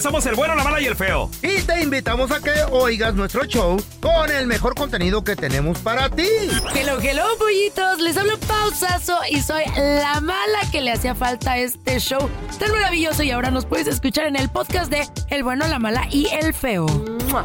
Somos el bueno, la mala y el feo. Y te invitamos a que oigas nuestro show con el mejor contenido que tenemos para ti. Hello, hello, pollitos. Les hablo pausazo y soy la mala que le hacía falta a este show tan maravilloso. Y ahora nos puedes escuchar en el podcast de El bueno, la mala y el feo.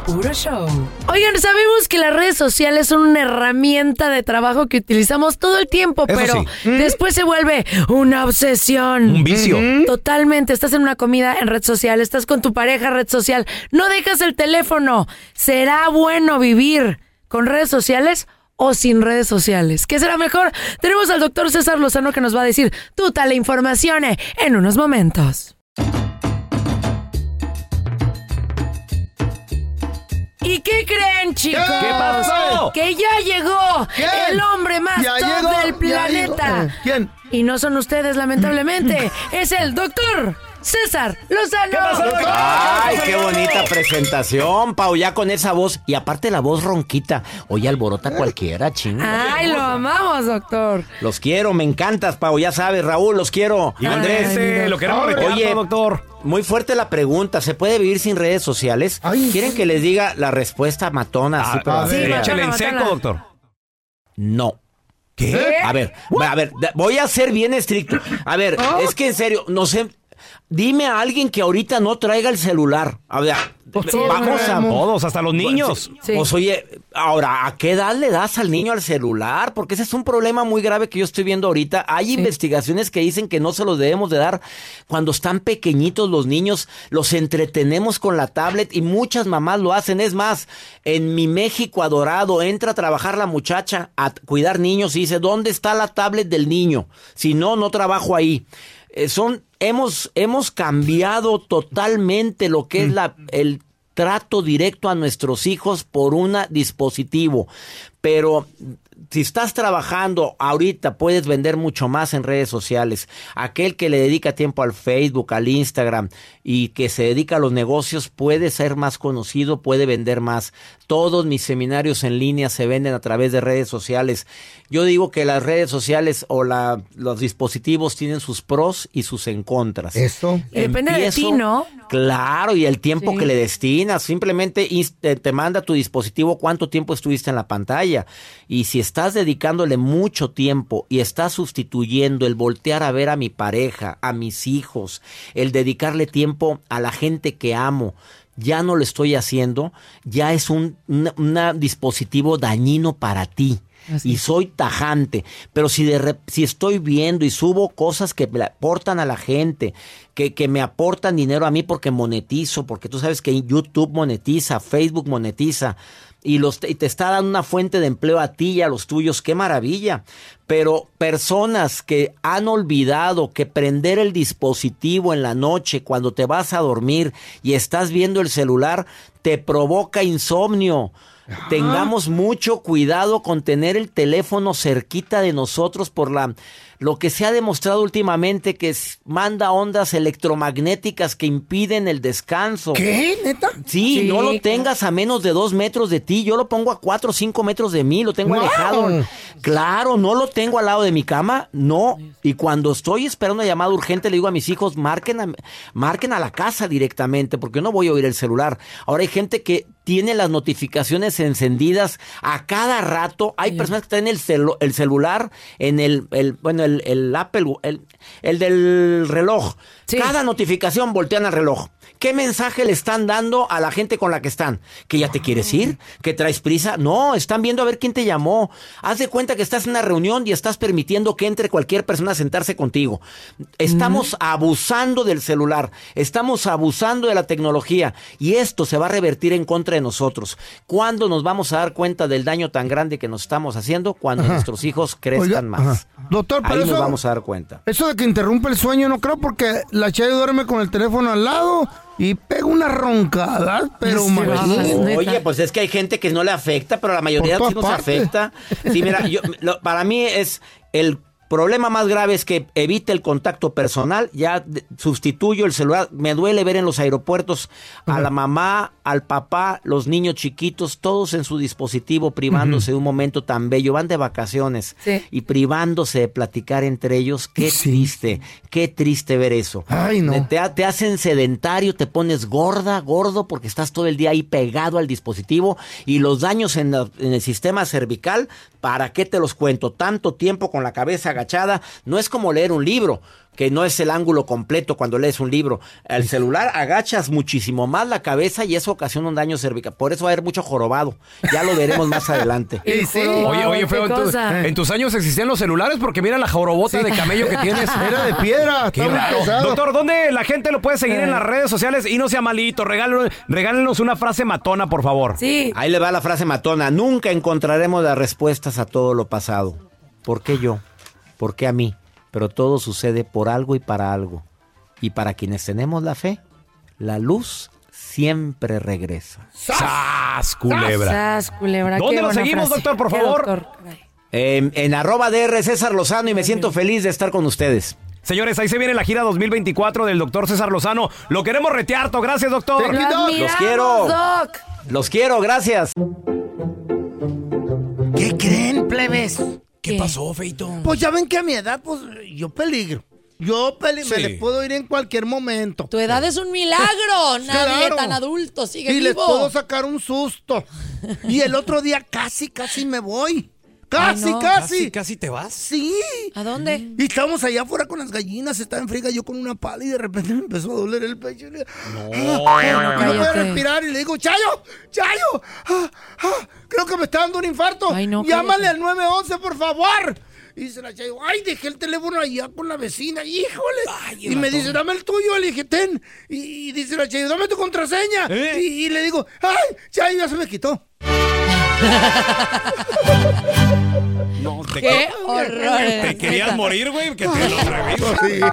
Puro show. Oigan, sabemos que las redes sociales son una herramienta de trabajo que utilizamos todo el tiempo, Eso pero sí. después se vuelve una obsesión. Un vicio. Totalmente. Estás en una comida en red social, estás con tu pareja red social, no dejas el teléfono. ¿Será bueno vivir con redes sociales? O sin redes sociales. ¿Qué será mejor? Tenemos al doctor César Lozano que nos va a decir toda la información eh, en unos momentos. ¿Y qué creen, chicos? ¿Qué pasó? Que ya llegó ¿Quién? el hombre más Ya top llegó, del planeta. ¿Quién? Y no son ustedes, lamentablemente. es el doctor César Lozano. Ay, qué bonita presentación, Pau, ya con esa voz. Y aparte la voz ronquita. Oye, alborota cualquiera, chinga. Ay, lo amamos, doctor. Los quiero, me encantas, Pau, ya sabes, Raúl, los quiero. Andrés, Andrés, lo queremos retear, Oye, doctor. muy fuerte la pregunta. ¿Se puede vivir sin redes sociales? Ay, ¿Quieren sí. que les diga la respuesta matona? así, pero- a ver. Sí, Échale en seco, doctor. No. ¿Qué? A ver, a ver, voy a ser bien estricto. A ver, es que en serio, no sé. Dime a alguien que ahorita no traiga el celular. A ver, sí, vamos a. Todos, hasta los niños. Sí. Pues oye, ahora, ¿a qué edad le das al niño al celular? Porque ese es un problema muy grave que yo estoy viendo ahorita. Hay investigaciones que dicen que no se los debemos de dar cuando están pequeñitos los niños. Los entretenemos con la tablet y muchas mamás lo hacen. Es más, en mi México adorado entra a trabajar la muchacha a cuidar niños y dice, ¿dónde está la tablet del niño? Si no, no trabajo ahí. Eh, son, hemos, hemos cambiado totalmente lo que es la, el trato directo a nuestros hijos por un dispositivo. Pero si estás trabajando ahorita, puedes vender mucho más en redes sociales. Aquel que le dedica tiempo al Facebook, al Instagram y que se dedica a los negocios puede ser más conocido, puede vender más. Todos mis seminarios en línea se venden a través de redes sociales. Yo digo que las redes sociales o la, los dispositivos tienen sus pros y sus en contras. Eso. Depende de ti, ¿no? Claro, y el tiempo Sí. que le destinas. Simplemente te manda tu dispositivo cuánto tiempo estuviste en la pantalla. Y si estás dedicándole mucho tiempo y estás sustituyendo el voltear a ver a mi pareja, a mis hijos, el dedicarle tiempo a la gente que amo, ya no lo estoy haciendo, ya es un una- una dispositivo dañino para ti. Y soy tajante, pero si de si estoy viendo y subo cosas que le aportan a la gente, que, que me aportan dinero a mí porque monetizo, porque tú sabes que YouTube monetiza, Facebook monetiza, y, los, y te está dando una fuente de empleo a ti y a los tuyos, qué maravilla. Pero personas que han olvidado que prender el dispositivo en la noche cuando te vas a dormir y estás viendo el celular, te provoca insomnio. Tengamos mucho cuidado con tener el teléfono cerquita de nosotros por la lo que se ha demostrado últimamente que es- manda ondas electromagnéticas que impiden el descanso. ¿Qué? ¿Neta? Sí, Sí, no lo tengas a menos de dos metros de ti. Yo lo pongo a cuatro o cinco metros de mí, lo tengo alejado. Claro, no lo tengo al lado de mi cama, no. Y cuando estoy esperando una llamada urgente, le digo a mis hijos, marquen a, marquen a la casa directamente, porque no voy a oír el celular. Ahora hay gente que tiene las notificaciones encendidas a cada rato. Hay personas que tienen el, celu- el celular en el, el- bueno, el, el Apple, el, el del reloj. Sí. Cada notificación voltean al reloj. ¿Qué mensaje le están dando a la gente con la que están? ¿Que ya te quieres ir? ¿Que traes prisa? No, están viendo a ver quién te llamó. Haz de cuenta que estás en una reunión y estás permitiendo que entre cualquier persona a sentarse contigo. Estamos abusando del celular, estamos abusando de la tecnología y esto se va a revertir en contra de nosotros. ¿Cuándo nos vamos a dar cuenta del daño tan grande que nos estamos haciendo? Cuando nuestros hijos crezcan más. ajá. Doctor, pero Ahí nos eso- vamos a dar cuenta. Eso de que interrumpe el sueño no creo porque la Chayo duerme con el teléfono al lado y pega una roncada, pero neta. Oye, pues es que hay gente que no le afecta, pero a la mayoría sí nos afecta. Sí, mira, yo, lo- para mí es el problema más grave es que evite el contacto personal. Ya sustituyo el celular. Me duele ver en los aeropuertos a la mamá, al papá, los niños chiquitos, todos en su dispositivo, privándose de un momento tan bello. Van de vacaciones Sí. y privándose de platicar entre ellos. Qué Sí. triste, qué triste ver eso. Ay, no. Te, te hacen sedentario, te pones gorda, gordo, porque estás todo el día ahí pegado al dispositivo y los daños en, la- en el sistema cervical, ¿para qué te los cuento? Tanto tiempo con la cabeza agachada, no es como leer un libro, que no es el ángulo completo cuando lees un libro. El celular agachas muchísimo más la cabeza y eso ocasiona un daño cervical. Por eso va a haber mucho jorobado. Ya lo veremos más adelante. Y sí. Oye, oye, ¿qué feo, en, tu- cosa? en tus años existían los celulares porque mira la jorobota de camello que tienes. Era de piedra, Qué raro. Doctor, ¿dónde la gente lo puede seguir en las redes sociales? Y no sea malito, regálenos, regálenos una frase matona, por favor. Sí. Ahí le va la frase matona. Nunca encontraremos las respuestas a todo lo pasado. ¿Por qué yo? ¿Por qué a mí? Pero todo sucede por algo y para algo. Y para quienes tenemos la fe, la luz siempre regresa. ¡Sas, culebra! Sas, culebra, ¿Dónde lo seguimos, frase. doctor, por favor? doctor. En, en arroba DR César Lozano y me siento feliz de estar con ustedes. Señores, ahí se viene la gira 2024 del doctor César Lozano. Lo queremos retearto. Gracias, doctor. Lo admiramos, Los quiero. Doc. Los quiero, gracias. ¿Qué creen, plebes? ¿Qué pasó, Feito? Pues ya ven que a mi edad, pues yo peligro. Yo peli- me les puedo ir en cualquier momento. Tu edad es un milagro. Nadie Claro. tan adulto sigue y les vivo. puedo sacar un susto. Y el otro día casi, casi me voy. Casi, Ay, no. casi. casi te vas. Sí. ¿A dónde? Y estábamos allá afuera con las gallinas, estaba en friga yo con una pala y de repente me empezó a doler el pecho. Y, le- Ah, y no podía respirar y le digo, Chayo, Chayo, ah, ah, creo que me está dando un infarto. Ay, no, Llámale cállate. al 911, por favor. Y dice la Chayo, ay, dejé el teléfono allá con la vecina, híjole. y me dice, dame el tuyo, le dije, ten. Y, y dice la Chayo, dame tu contraseña. ¿Eh? Y, y le digo, ay, Chayo, ya se me quitó. No, te, ¡Qué horror! te querías morir, güey. Que te lo reviso. Bueno,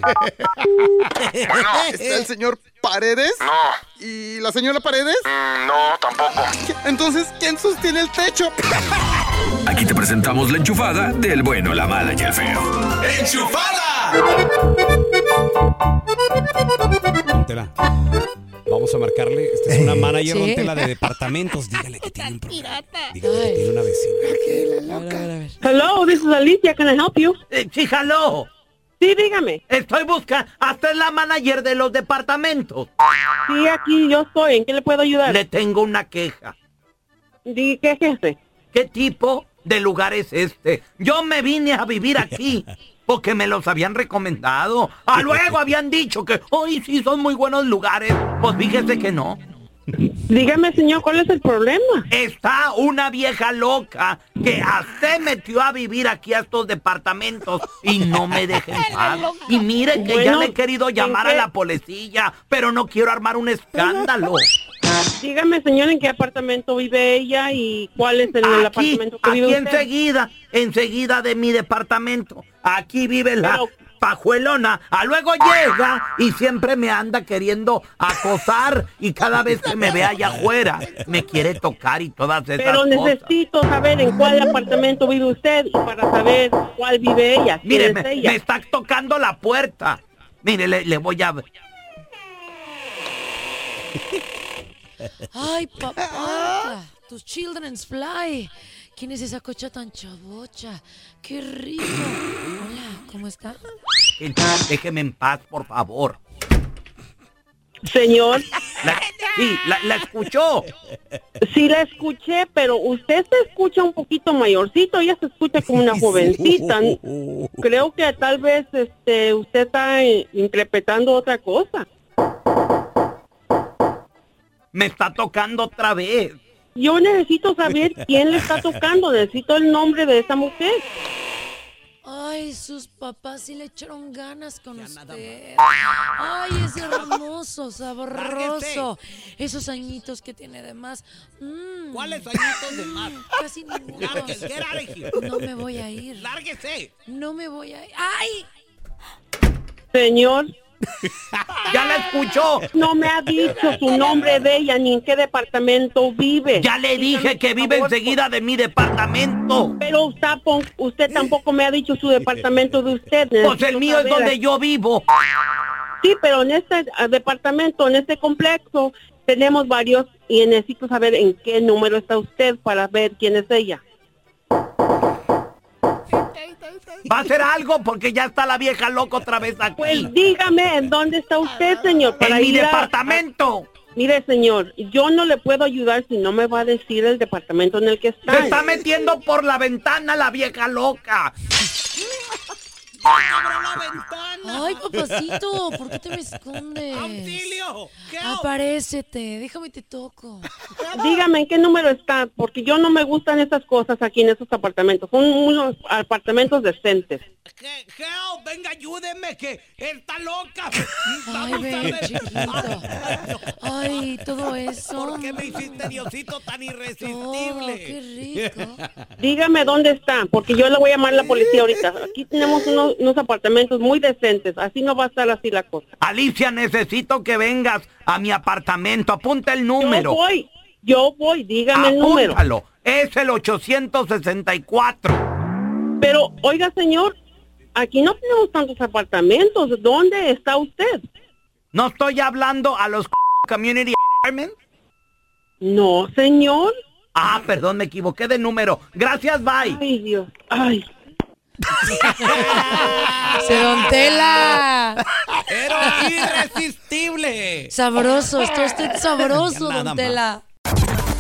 ¿está el señor Paredes? No. ¿Y la señora Paredes? No, tampoco. Entonces, ¿quién sostiene el techo? Aquí te presentamos la enchufada del bueno, la mala y el feo. Póntela. Vamos a marcarle. Esta es una manager, Sí. don Tela, de departamentos. Dígale que tiene un problema. Dígale que tiene una vecina. A ver, a ver, a ver. Hello, this is Alicia. Can I help you? Eh, sí, aló. Sí, dígame. Estoy buscando. Hasta es la manager de los departamentos. Sí, aquí yo estoy. ¿En qué le puedo ayudar? Le tengo una queja. ¿Qué es este? ¿Qué tipo de lugar es este? Yo me vine a vivir aquí porque me los habían recomendado. A luego habían dicho que, hoy sí son muy buenos lugares. Pues fíjese que no. Dígame, señor, ¿cuál es el problema? Está una vieja loca que hasta metió a vivir aquí a estos departamentos y no me deja en paz. Y mire que ya le he querido ¿en llamar a la policía, pero no quiero armar un escándalo. Dígame, señor, ¿en qué apartamento vive ella y cuál es el, el Aquí, apartamento que aquí vive usted? enseguida, enseguida de mi departamento. Aquí vive la Pero- pajuelona. A luego llega y siempre me anda queriendo acosar y cada vez que me ve allá afuera me quiere tocar y todas esas Pero cosas. necesito saber en cuál apartamento vive usted y para saber cuál vive ella. ¿Quién Mire, es me, ella? me está tocando la puerta. Mire, le, le voy a... Ay, papá, tus children's fly. ¿Quién es esa cocha tan chavocha? ¡Qué rico! Hola, ¿cómo está? Déjeme en paz, por favor. Señor. La- sí, la, la escuchó. Sí la escuché, pero usted se escucha un poquito mayorcito, ella se escucha como una jovencita. Creo que tal vez este usted está interpretando otra cosa. Me está tocando otra vez. Yo necesito saber quién le está tocando, necesito el nombre de esa mujer. Ay, sus papás sí le echaron ganas con usted. Ay, es hermoso, sabroso. Esos añitos que tiene de más. Mm. ¿Cuáles añitos de más? Casi ninguno. Lárguese, get out of here. No me voy a ir. Lárguese. No me voy a ir. ¡Ay! Señor. Ya la escuchó. No me ha dicho su nombre de ella ni en qué departamento vive. Ya le dije que vive enseguida de mi departamento. Pero usted, usted tampoco me ha dicho su departamento de usted. Pues el mío es donde yo vivo. Sí, pero en este ah, departamento, en este complejo, tenemos varios y necesito saber en qué número está usted para ver quién es ella. ¿Va a hacer algo? Porque ya está la vieja loca otra vez aquí. Pues dígame en dónde está usted, señor. En mi ir a- departamento. Mire, señor, yo no le puedo ayudar si no me va a decir el departamento en el que está. Se está metiendo por la ventana la vieja loca. Ay, papacito, ¿por qué te me escondes? ¡Auxilio! Aparécete, déjame te toco. Dígame en qué número está, porque yo no me gustan esas cosas aquí en esos apartamentos. Son unos apartamentos decentes. Help, venga, ayúdeme, que está loca. Ay, ven, chiquito. Ay, todo eso. ¿Por qué me hiciste Diosito tan Oh, irresistible? qué rico. Dígame dónde está, porque yo le voy a llamar a la policía ahorita. Aquí tenemos unos, unos apartamentos muy decentes, así no va a estar así la cosa. Alicia, necesito que vengas a mi apartamento. Apunta el número. Yo voy, yo voy, dígame el número. Apúntalo. Es el 864. Pero, oiga, señor, aquí no tenemos tantos apartamentos. ¿Dónde está usted? No estoy hablando a los community apartments. No, señor. Ah, perdón, me equivoqué de número. Gracias, bye. Ay, Dios. Ay. Se don Tela. Era irresistible. Sabroso, está usted sabroso, don Tela.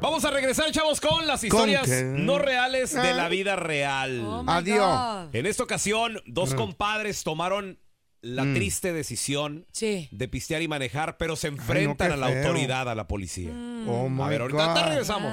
Vamos a regresar, chavos, con las historias no reales de Ah. la vida real. Oh, Adiós. God. En esta ocasión, dos Mm. compadres tomaron la Mm. triste decisión de pistear y manejar, pero se Ay, enfrentan no, a la feo. autoridad, a la policía. Oh, my a ver, ahorita God. regresamos.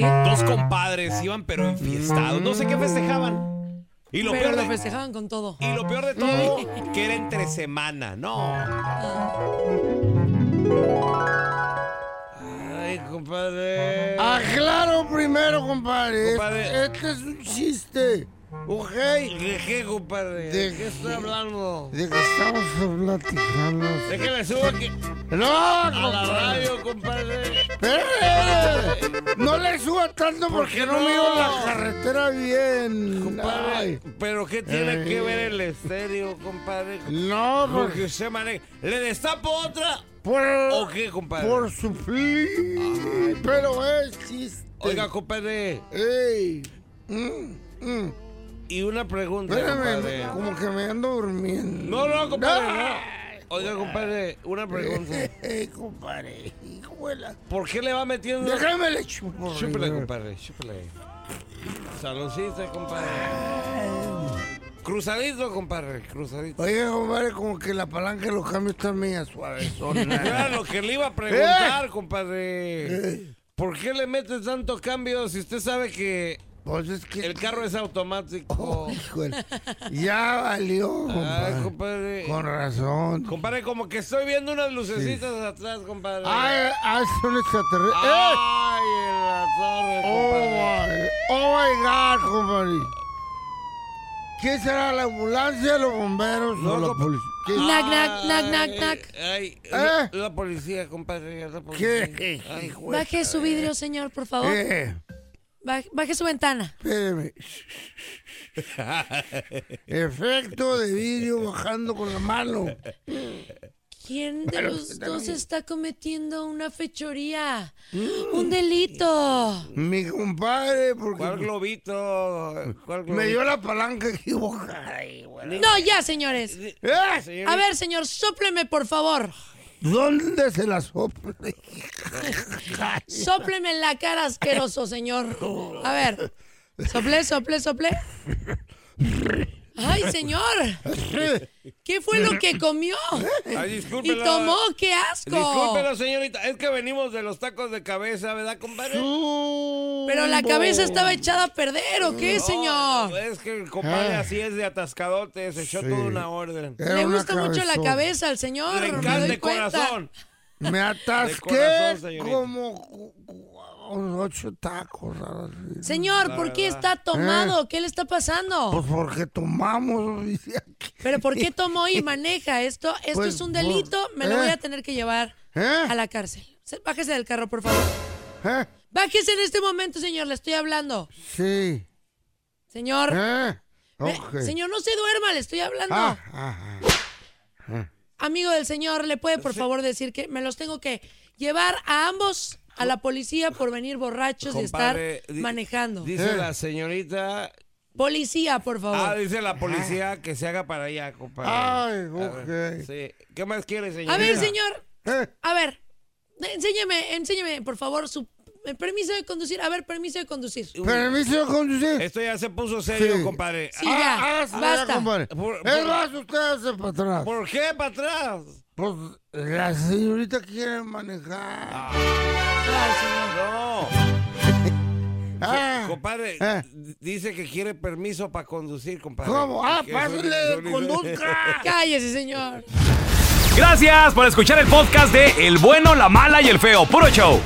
Dos compadres iban pero enfiestados. No sé qué festejaban. Y lo Pero peor lo de- festejaban con todo. Y lo peor de todo, que era entre semana, no. Ay, compadre. Aclaro primero, compadre. Compadre. Este es un chiste. ¿Ok? ¿De qué, compadre? ¿De qué estoy hablando? De que estamos platicando. Déjame subo aquí. No, A la radio, compadre. Espérate. No le suba tanto ¿Por porque no no? miro la carretera bien. Compadre, Ay. pero ¿qué tiene que ver el estéreo, compadre? No, porque porque usted maneja. ¿Le destapo otra? por, ¿O qué, compadre? por suplir. Pero es chiste. Oiga, compadre. Ey. Mm, mm. Y una pregunta, Espérame, compadre. como que me ando durmiendo. No, no, compadre, no. Oiga, compadre, una pregunta. Ey, compadre, hijuela. ¿Por qué le va metiendo? Déjame le chupo. Chúpele, compadre, chúpele. Saludcita, compadre. Cruzadito, compadre, cruzadito. Oye, compadre, como que la palanca de los cambios está media suave. Era lo que le iba a preguntar, compadre. ¿Por qué le mete tanto cambio si usted sabe que, Pues es que el carro es automático? Híjole, ya valió, compadre. Ay, compadre. Con razón. Compadre, como que estoy viendo unas lucecitas atrás, compadre. Ay, ay, son extraterrestres. Ay, en la torre, Oh compadre. my, oh my God, compadre. ¿Qué será la ambulancia, los bomberos No, o la policía? Knack, knack, knack, knack. Ay, ¿Eh? la, la policía, compadre, la policía. ¿Qué? Ay, güey. Baje su vidrio, señor, por favor. Eh, Baje, baje su ventana. espéreme. Efecto de vidrio bajando con la mano. ¿Quién de los dos bien. está cometiendo una fechoría? Un delito. Mi compadre, porque ¿Cuál globito? ¿Cuál globito? me dio la palanca equivocada. No, ya, señores. ¿Eh? A ver, señor, sópleme, por favor. ¿Dónde se la sopla? Sópleme en la cara, asqueroso, señor. A ver. Sople, sople, sople. Ay, señor. ¿Qué fue lo que comió? Ay, Y tomó, qué asco. Discúlpela, señorita. Es que venimos de los tacos de cabeza, ¿verdad, compadre? Pero la cabeza estaba echada a perder, ¿o qué, señor? Es que el compadre Ah. así es de atascadote. Se echó Sí. toda una orden. Era Le gusta mucho la cabeza al señor. Le me encanta doy de cuenta. corazón. Me De atasqué corazón, como ocho tacos. Señor, ¿por qué está tomado? ¿Qué le está pasando? Pues porque tomamos. ¿Pero por qué tomó y maneja esto? Esto Pues, es un por- delito, me lo ¿eh? voy a tener que llevar ¿Eh? a la cárcel. Se- Bájese del carro, por favor. ¿Eh? Bájese en este momento, señor, le estoy hablando. Sí. Señor, ¿Eh? señor, no se duerma, le estoy hablando. Ah, ah, ah. Amigo del señor, ¿le puede por favor decir que me los tengo que llevar a ambos a la policía por venir borrachos Compadre, y estar manejando? Dice la señorita. Policía, por favor. Ah, dice la policía que se haga para allá, compadre. Ay, A ver, ok. sí. ¿Qué más quiere, señorita? A ver, señor. ¿Eh? A ver. Enséñeme, enséñeme, por favor, su eh, permiso de conducir. A ver, permiso de conducir. Permiso de conducir. Esto ya se puso serio, Sí. compadre. Sí, ya. Ah, ah, sí, basta. ya, compadre. Por- Es por- más, usted hace para atrás. ¿Por qué para atrás? Pues la señorita quiere manejar. Ay, señor. No. Ah, Compadre, Eh. dice que quiere permiso para conducir, compadre. ¿Cómo? Ah, pásale, conduzca. Cállese, señor. Gracias por escuchar el podcast de El bueno, la mala y el feo. Puro show.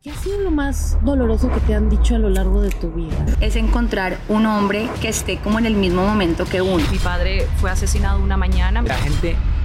¿Qué ha sido lo más doloroso que te han dicho a lo largo de tu vida? es encontrar un hombre que esté como en el mismo momento que uno. Mi padre fue asesinado una mañana. La gente